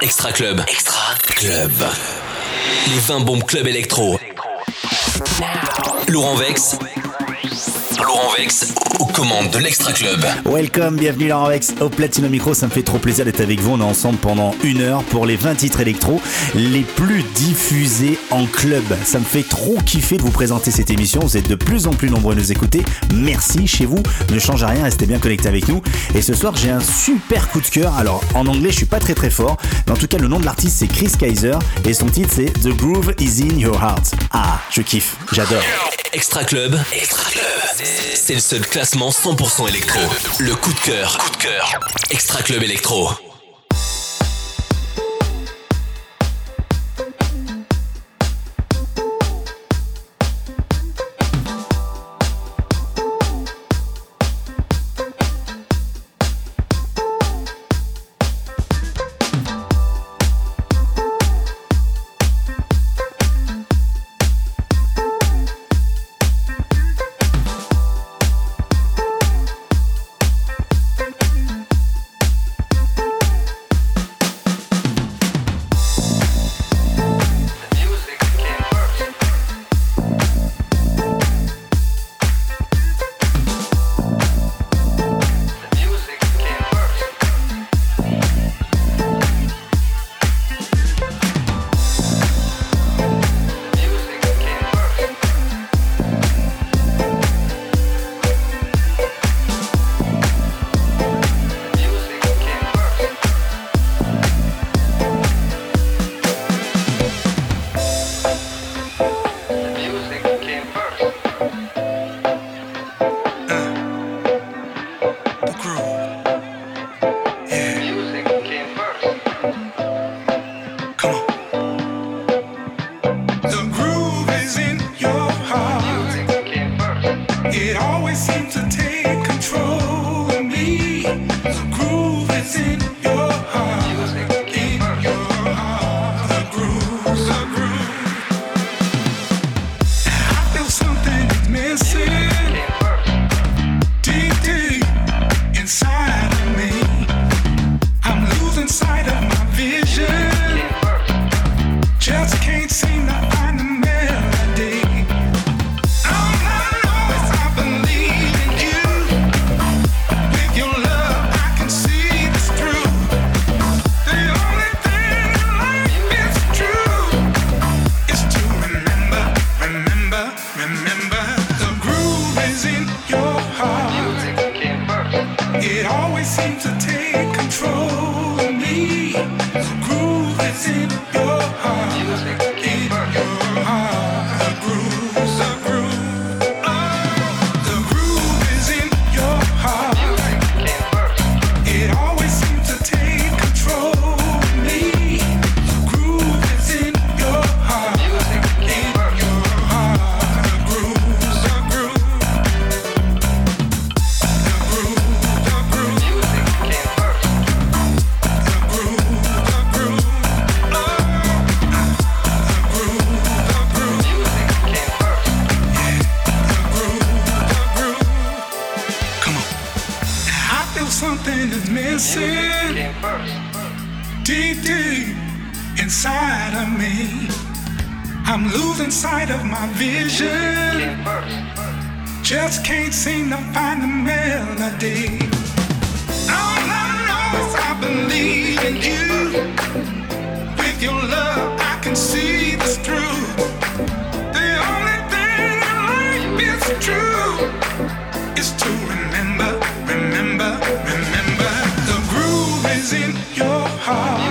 Extra Club. Extra Club. Les 20 bombes club électro. Laurent Vex. Laurent Vex aux commandes de l'Extra Club. Welcome, bienvenue Laurent Vex au Platino Micro. Ça me fait trop plaisir d'être avec vous. On est ensemble pendant une heure pour les 20 titres électro les plus diffusés en club. Ça me fait trop kiffer de vous présenter cette émission. Vous êtes de plus en plus nombreux à nous écouter. Merci chez vous. Ne changez rien, restez bien connectés avec nous. Et ce soir, j'ai un super coup de cœur. Alors, en anglais, je suis pas très très fort. Mais en tout cas, le nom de l'artiste, c'est Chris Kaiser. Et son titre, c'est The Groove is in Your Heart. Ah, je kiffe. J'adore. Extra Club. Extra Club. C'est le seul classement 100% électro. Le coup de cœur. Coup de cœur. Extra Club électro. I'm losing sight of my vision. Just can't seem to find the melody. All I know is I believe in you. With your love, I can see this through. The only thing in life is true is to remember, remember, remember. The groove is in your heart.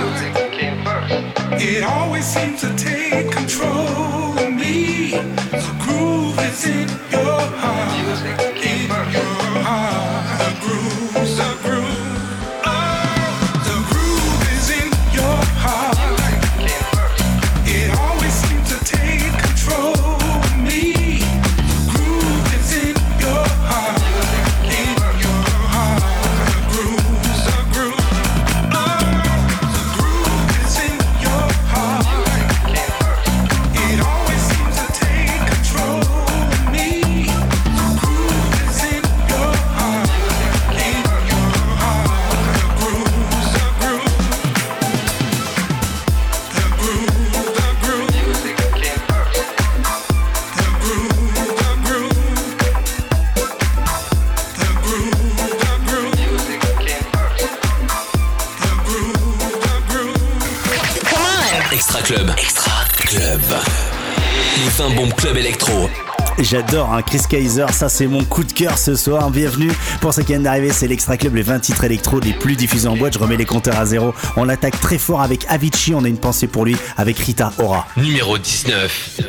J'adore hein, Chris Kaiser, ça c'est mon coup de cœur ce soir. Bienvenue pour ce qui vient d'arriver, c'est l'Extra Club, les 20 titres électro les plus diffusés en boîte. Je remets les compteurs à zéro. On l'attaque très fort avec Avicii, on a une pensée pour lui avec Rita Ora. Numéro 19.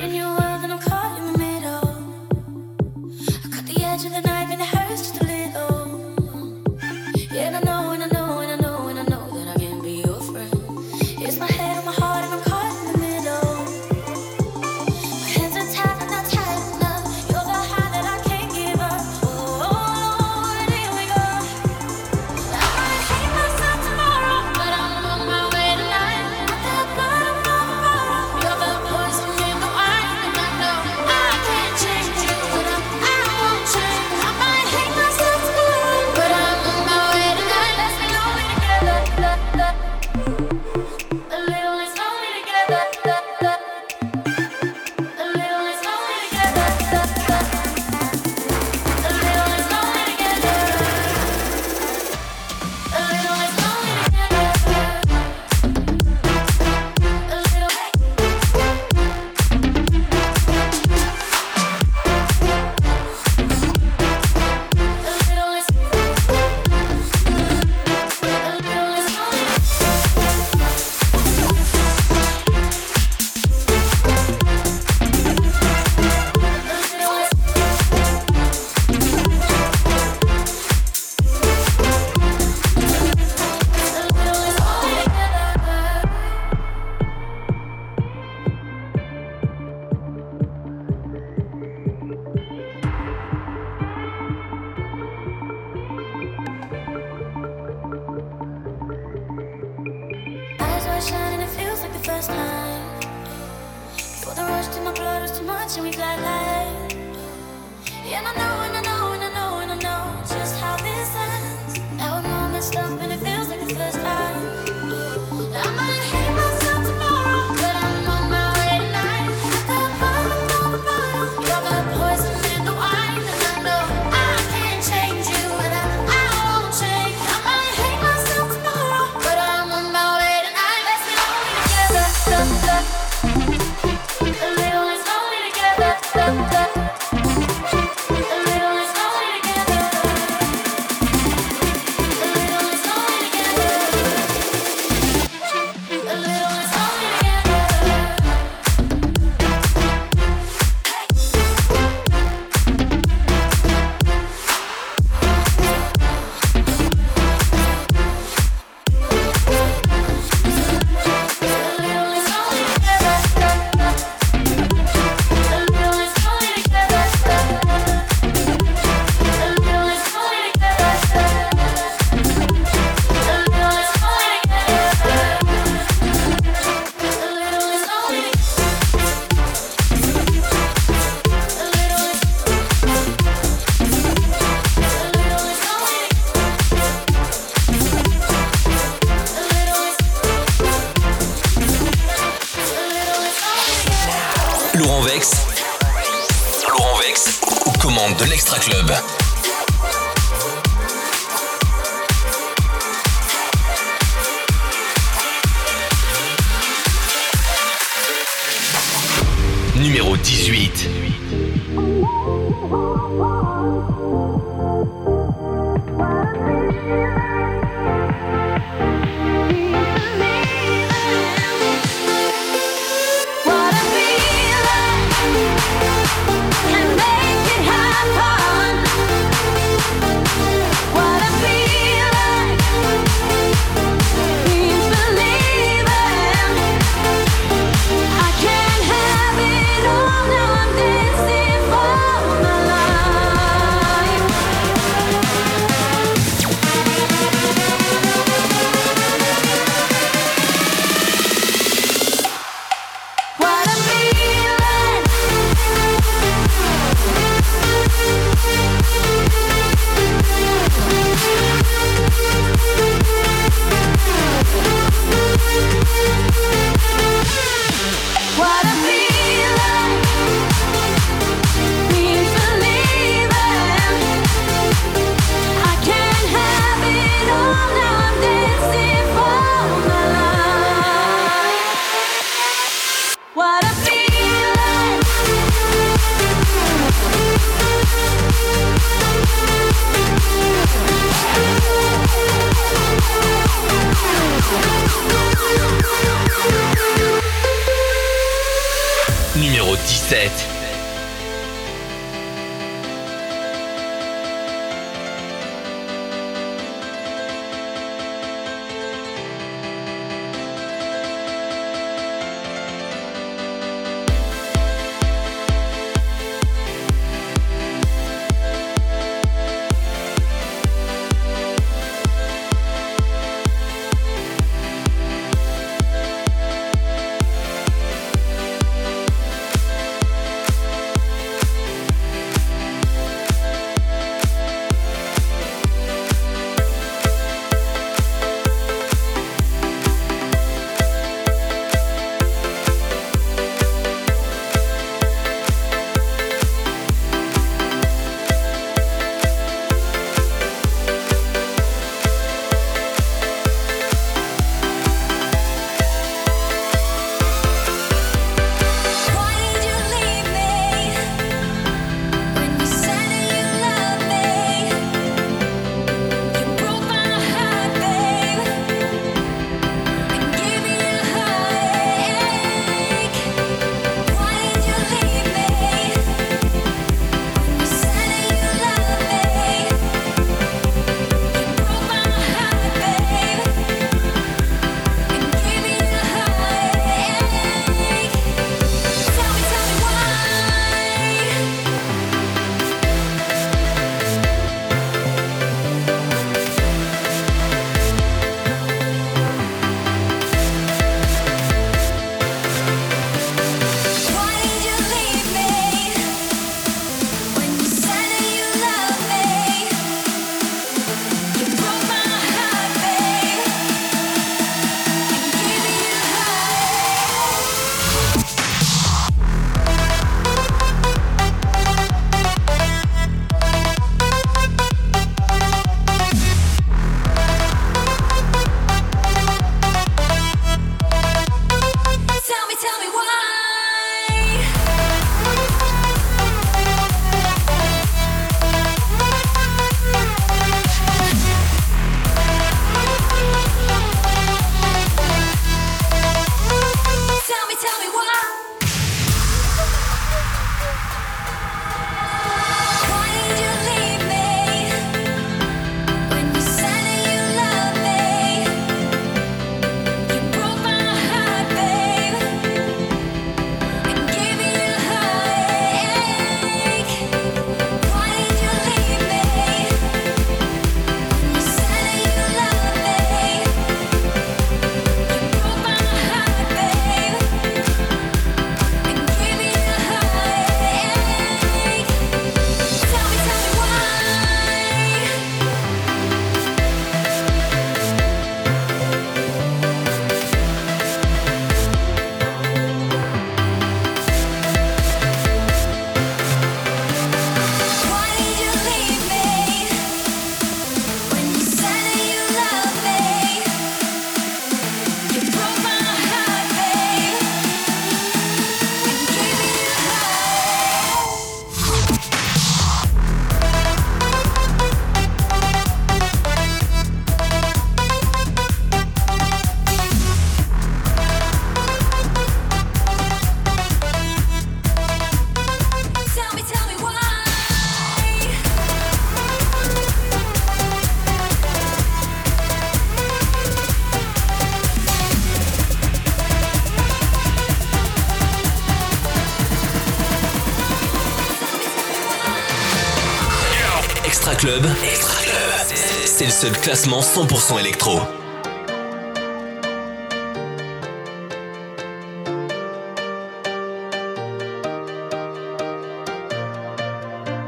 seul classement 100% électro.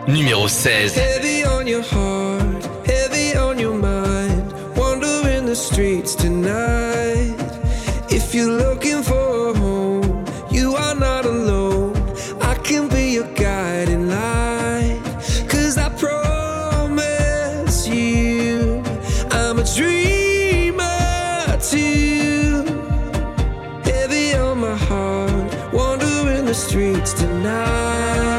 Numéro 16. Heavy on your heart. the streets tonight.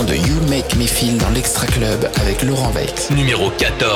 De You Make Me Feel dans l'Extra Club avec Laurent Vex. Numéro 14.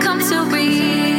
Come to realize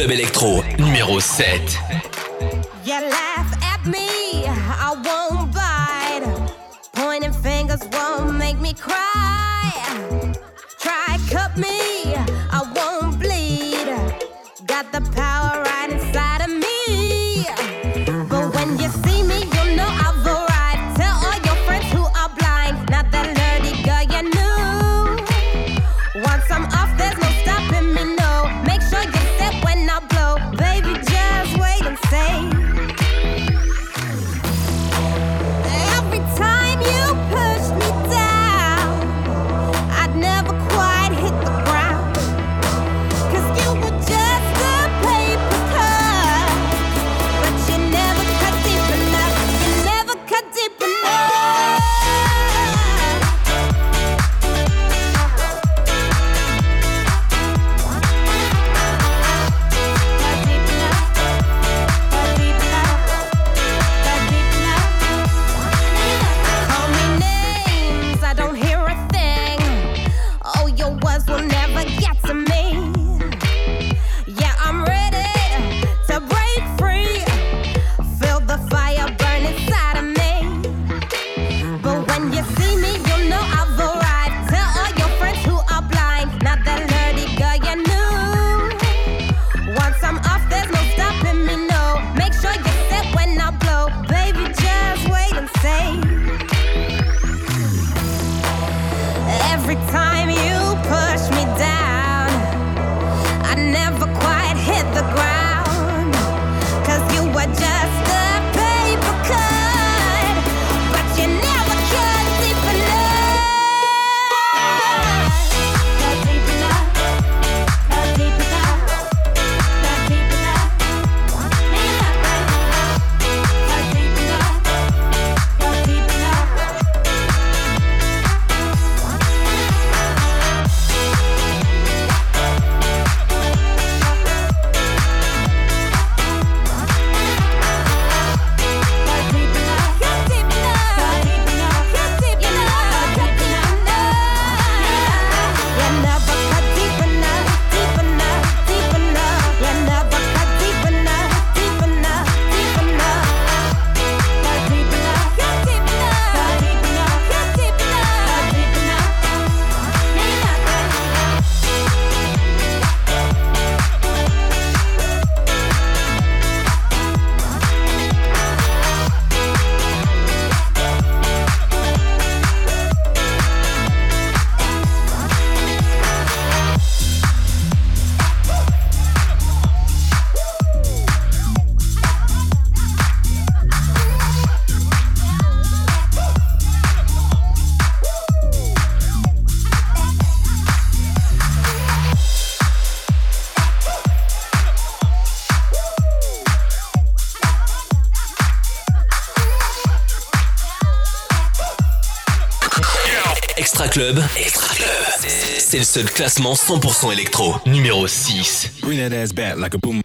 Club Electro. C'est le seul classement 100% électro. Numéro 6. Ass like a boom.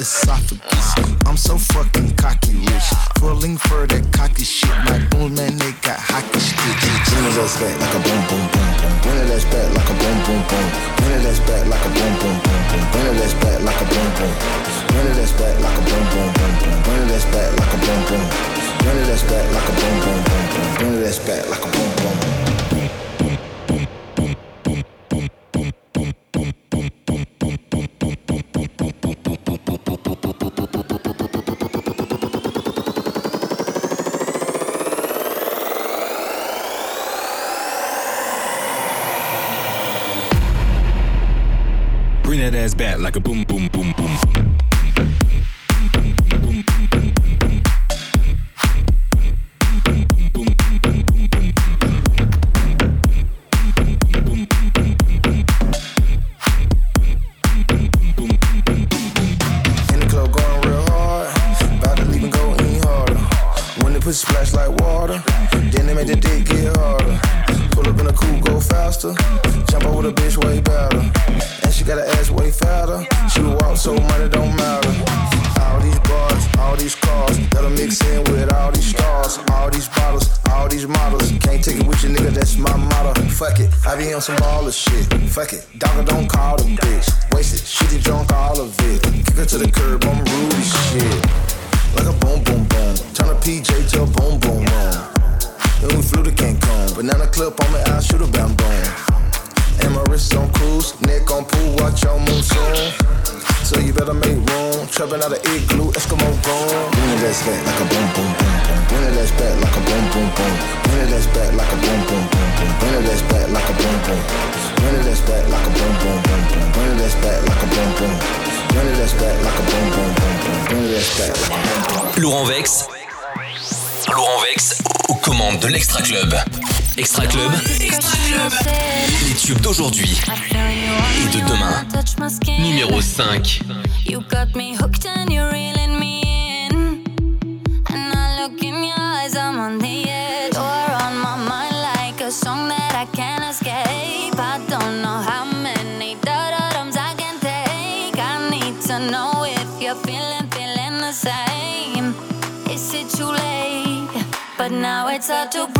esophagus. I'm so fucking cocky rich. Pulling for that cocky shit. My boom man, they got hockey sticks. Bring it ass back like a boom boom boom boom. Bring it ass back like a boom boom boom. Bring it ass back like a boom boom boom boom. Bring it ass back like a boom boom. Bring it ass back like a boom boom boom boom. Bring it ass back like a boom boom. Bring it back like a boom boom boom boom. Bring it back like a boom boom. like a boom Laurent Vex. Laurent Vex aux commandes de l'Extra Club. Extra Club. Extra Club. Les tubes d'aujourd'hui et de demain. Numéro 5. You got me hooked and you really nights I took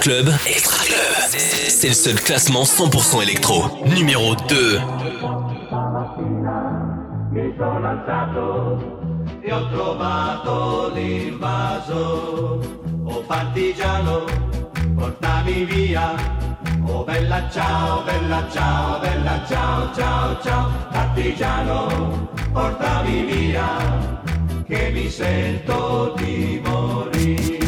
Club, Extra Club. C'est le seul classement 100% électro. Numéro 2. mi sono alzato e ho trovato l'invaso. Oh partigiano, portami via. Oh bella ciao, bella ciao, bella ciao, ciao, ciao. Partigiano, portami via, che mi sento di morire.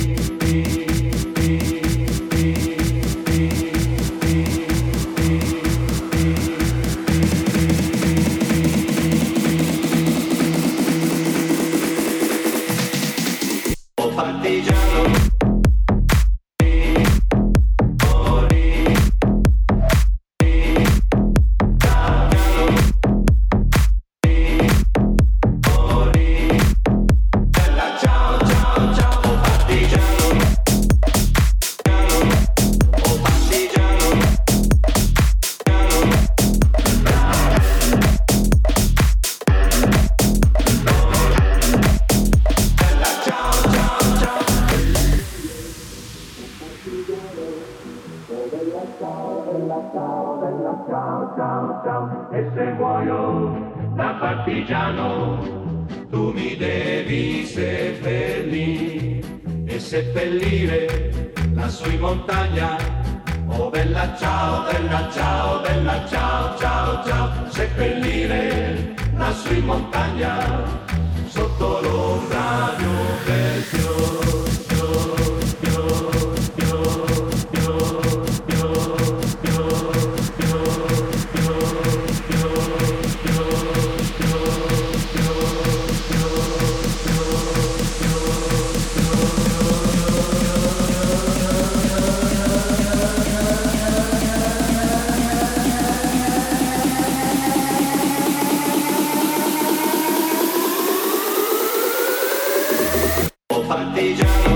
Partigiano,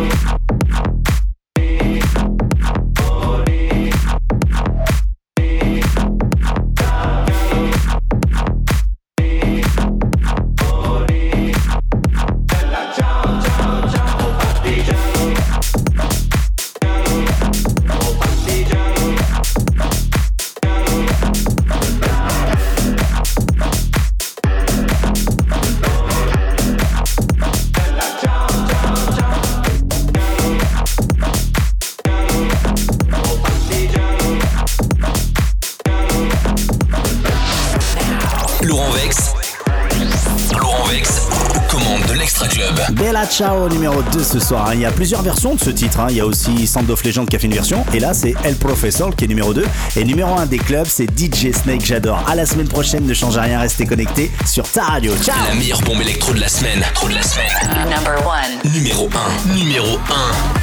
Ciao numéro 2 ce soir. hein. Il y a plusieurs versions de ce titre. hein. Il y a aussi Sound of Legend qui a fait une version. Et là, c'est El Professor qui est numéro 2. Et numéro 1 des clubs, c'est DJ Snake. J'adore. À la semaine prochaine, ne change rien. Restez connectés sur ta radio. Ciao La meilleure bombe électro de la semaine. Trop de la semaine. Number one. Numéro 1. Numéro 1.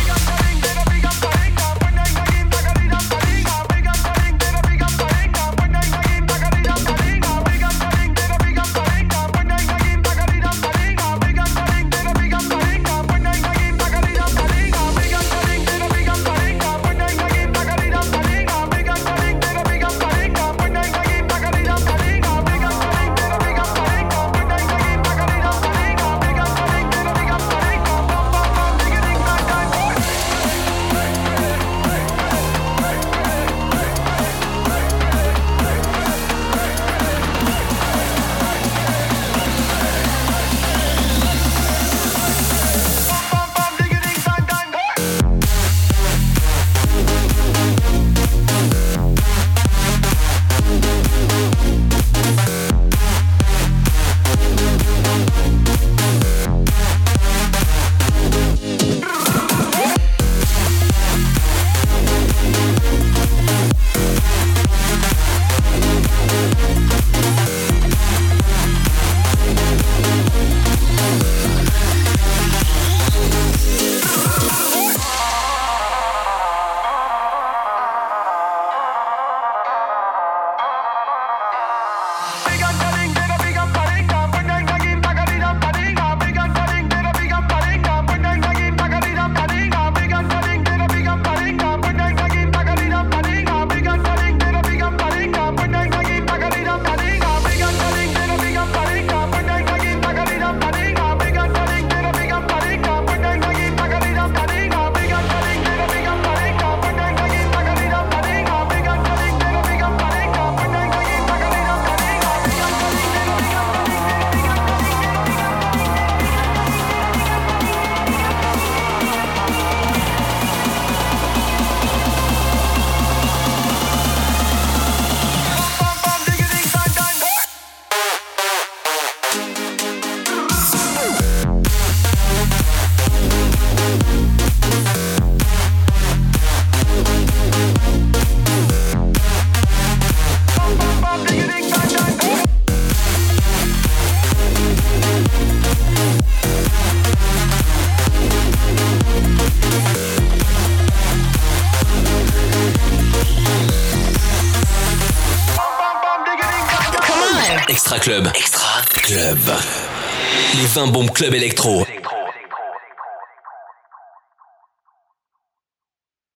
Club électro.